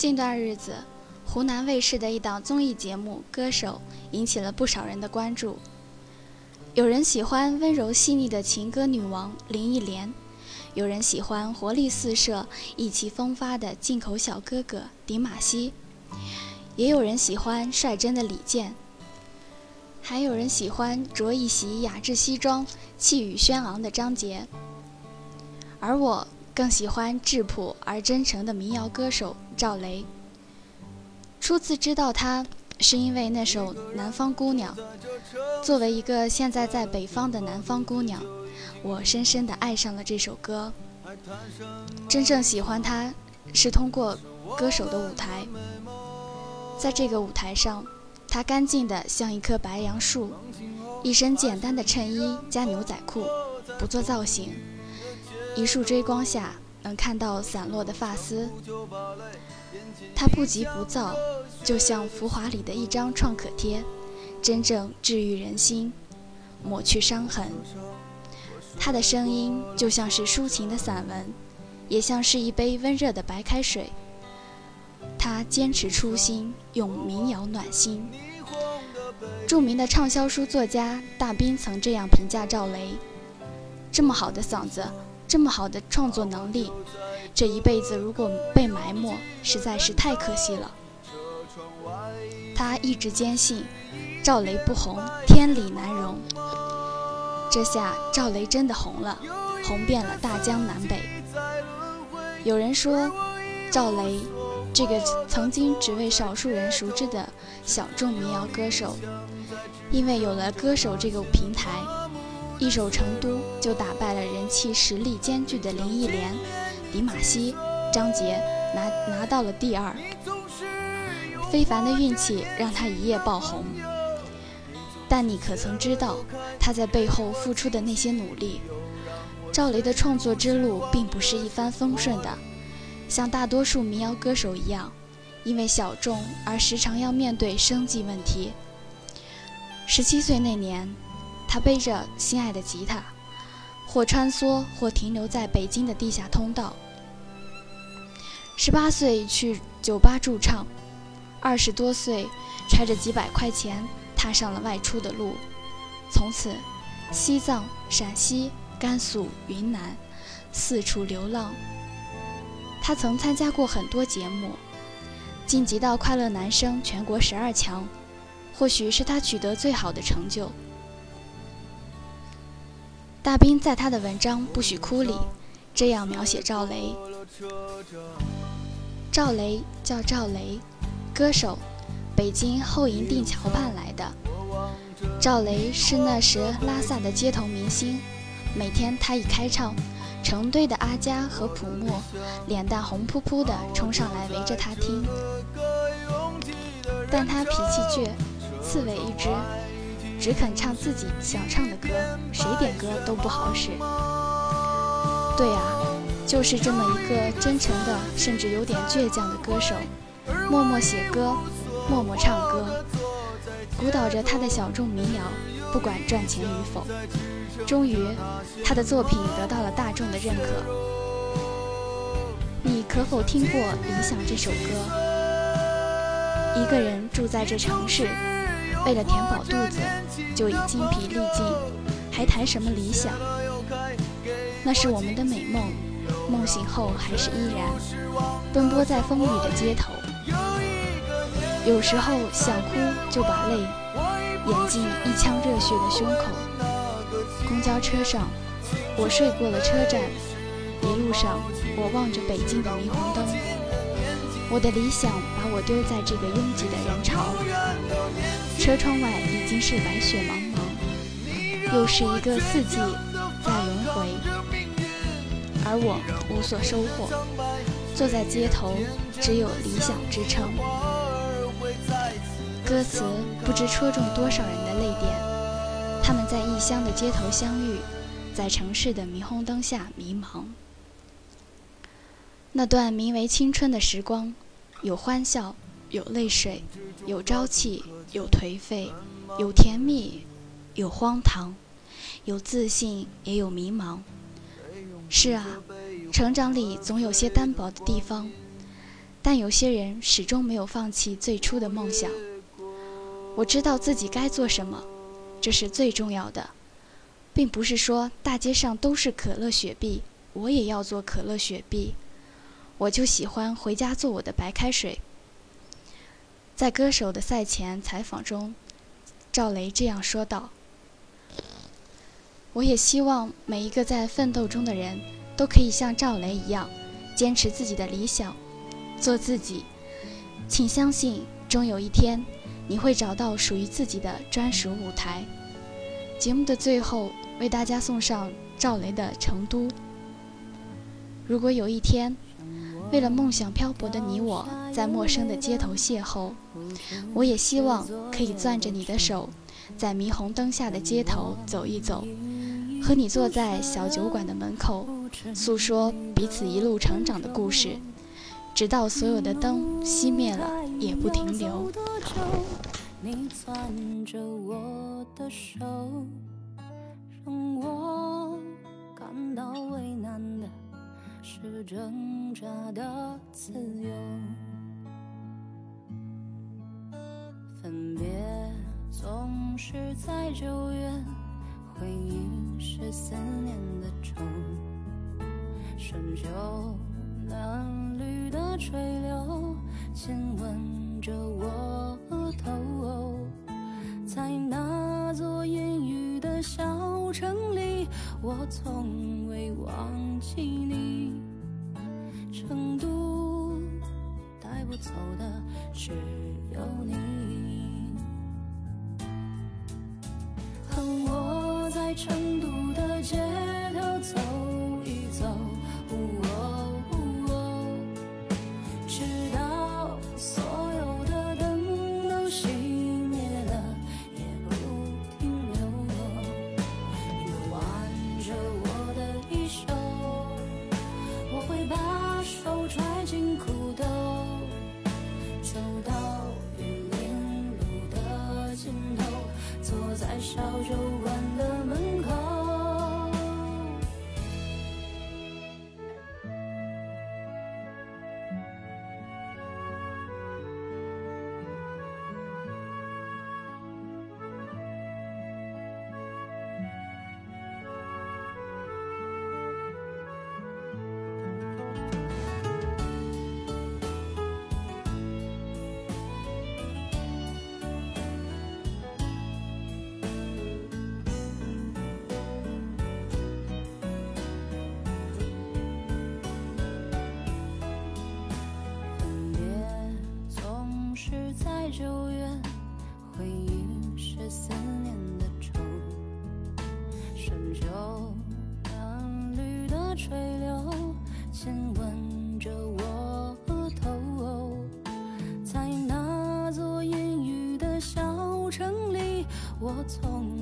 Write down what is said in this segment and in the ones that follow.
近段日子，湖南卫视的一档综艺节目《歌手》引起了不少人的关注。有人喜欢温柔细腻的情歌女王林忆莲，有人喜欢活力四射、意气风发的进口小哥哥迪玛希，也有人喜欢率真的李健，还有人喜欢着一袭雅致西装、气宇轩昂的张杰。而我更喜欢质朴而真诚的民谣歌手赵雷。初次知道他。是因为那首《南方姑娘》，作为一个现在在北方的南方姑娘，我深深地爱上了这首歌。真正喜欢他，是通过歌手的舞台。在这个舞台上，他干净的像一棵白杨树，一身简单的衬衣加牛仔裤，不做造型。一束追光下，能看到散落的发丝。他不急不躁，就像浮华里的一张创可贴，真正治愈人心，抹去伤痕。他的声音就像是抒情的散文，也像是一杯温热的白开水。他坚持初心，用民谣暖心。著名的畅销书作家大兵曾这样评价赵雷：这么好的嗓子，这么好的创作能力。这一辈子如果被埋没，实在是太可惜了。他一直坚信，赵雷不红，天理难容。这下赵雷真的红了，红遍了大江南北。有人说，赵雷这个曾经只为少数人熟知的小众民谣歌手，因为有了歌手这个平台，一首《成都》就打败了人气实力兼具的林忆莲。迪玛希、张杰拿拿到了第二，非凡的运气让他一夜爆红。但你可曾知道他在背后付出的那些努力？赵雷的创作之路并不是一帆风顺的，像大多数民谣歌手一样，因为小众而时常要面对生计问题。十七岁那年，他背着心爱的吉他。或穿梭，或停留在北京的地下通道。十八岁去酒吧驻唱，二十多岁揣着几百块钱踏上了外出的路。从此，西藏、陕西、甘肃、云南，四处流浪。他曾参加过很多节目，晋级到快乐男声全国十二强，或许是他取得最好的成就。大兵在他的文章《不许哭》里这样描写赵雷：赵雷叫赵雷，歌手，北京后营定桥畔来的。赵雷是那时拉萨的街头明星，每天他一开唱，成堆的阿佳和普莫脸蛋红扑扑的冲上来围着他听。但他脾气倔，刺猬一只。只肯唱自己想唱的歌，谁点歌都不好使。对啊，就是这么一个真诚的，甚至有点倔强的歌手，默默写歌，默默唱歌，鼓捣着他的小众民谣，不管赚钱与否。终于，他的作品得到了大众的认可。你可否听过《理想》这首歌？一个人住在这城市。为了填饱肚子，就已精疲力尽，还谈什么理想？那是我们的美梦，梦醒后还是依然奔波在风雨的街头。有时候想哭就把泪掩进一腔热血的胸口。公交车上，我睡过了车站，一路上我望着北京的霓虹灯。我的理想把我丢在这个拥挤的人潮，车窗外已经是白雪茫茫，又是一个四季在轮回，而我无所收获，坐在街头，只有理想支撑。歌词不知戳中多少人的泪点，他们在异乡的街头相遇，在城市的霓虹灯下迷茫。那段名为青春的时光，有欢笑，有泪水，有朝气，有颓废，有甜蜜，有荒唐，有自信，也有迷茫。是啊，成长里总有些单薄的地方，但有些人始终没有放弃最初的梦想。我知道自己该做什么，这是最重要的，并不是说大街上都是可乐雪碧，我也要做可乐雪碧。我就喜欢回家做我的白开水。在歌手的赛前采访中，赵雷这样说道：“我也希望每一个在奋斗中的人都可以像赵雷一样，坚持自己的理想，做自己。请相信，终有一天。”你会找到属于自己的专属舞台。节目的最后，为大家送上赵雷的《成都》。如果有一天，为了梦想漂泊的你我，在陌生的街头邂逅，我也希望可以攥着你的手，在霓虹灯下的街头走一走，和你坐在小酒馆的门口，诉说彼此一路成长的故事。直到所有的灯熄灭了，也不停留。你攥着我的手，让我感到为难的是挣扎的自由。分别总是在九月，回忆是思念的愁，深秋。嫩绿的垂柳亲吻着我额头，在那座阴雨的小城里，我从未忘记你。成都带不走的只有你，和我在成都烧着我。在九月，回忆是思念的愁。深秋，嫩绿的垂柳亲吻着我额头。在那座阴雨的小城里，我从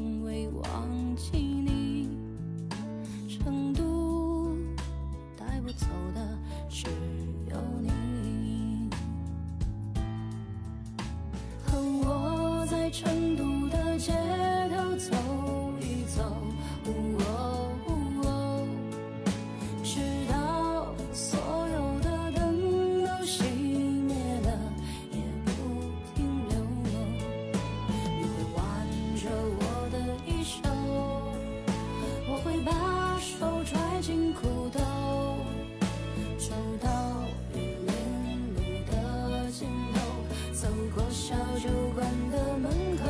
会把手揣进裤兜，走到玉林路的尽头，走过小酒馆的门口，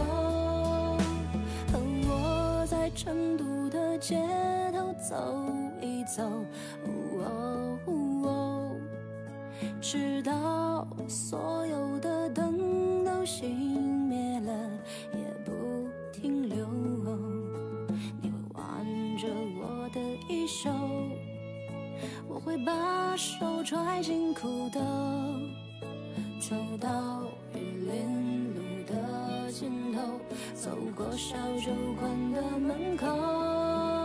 和我在。成都的街头走一走，直到所有的灯都熄会把手揣进裤兜，走到玉林路的尽头。走过小酒馆的门口。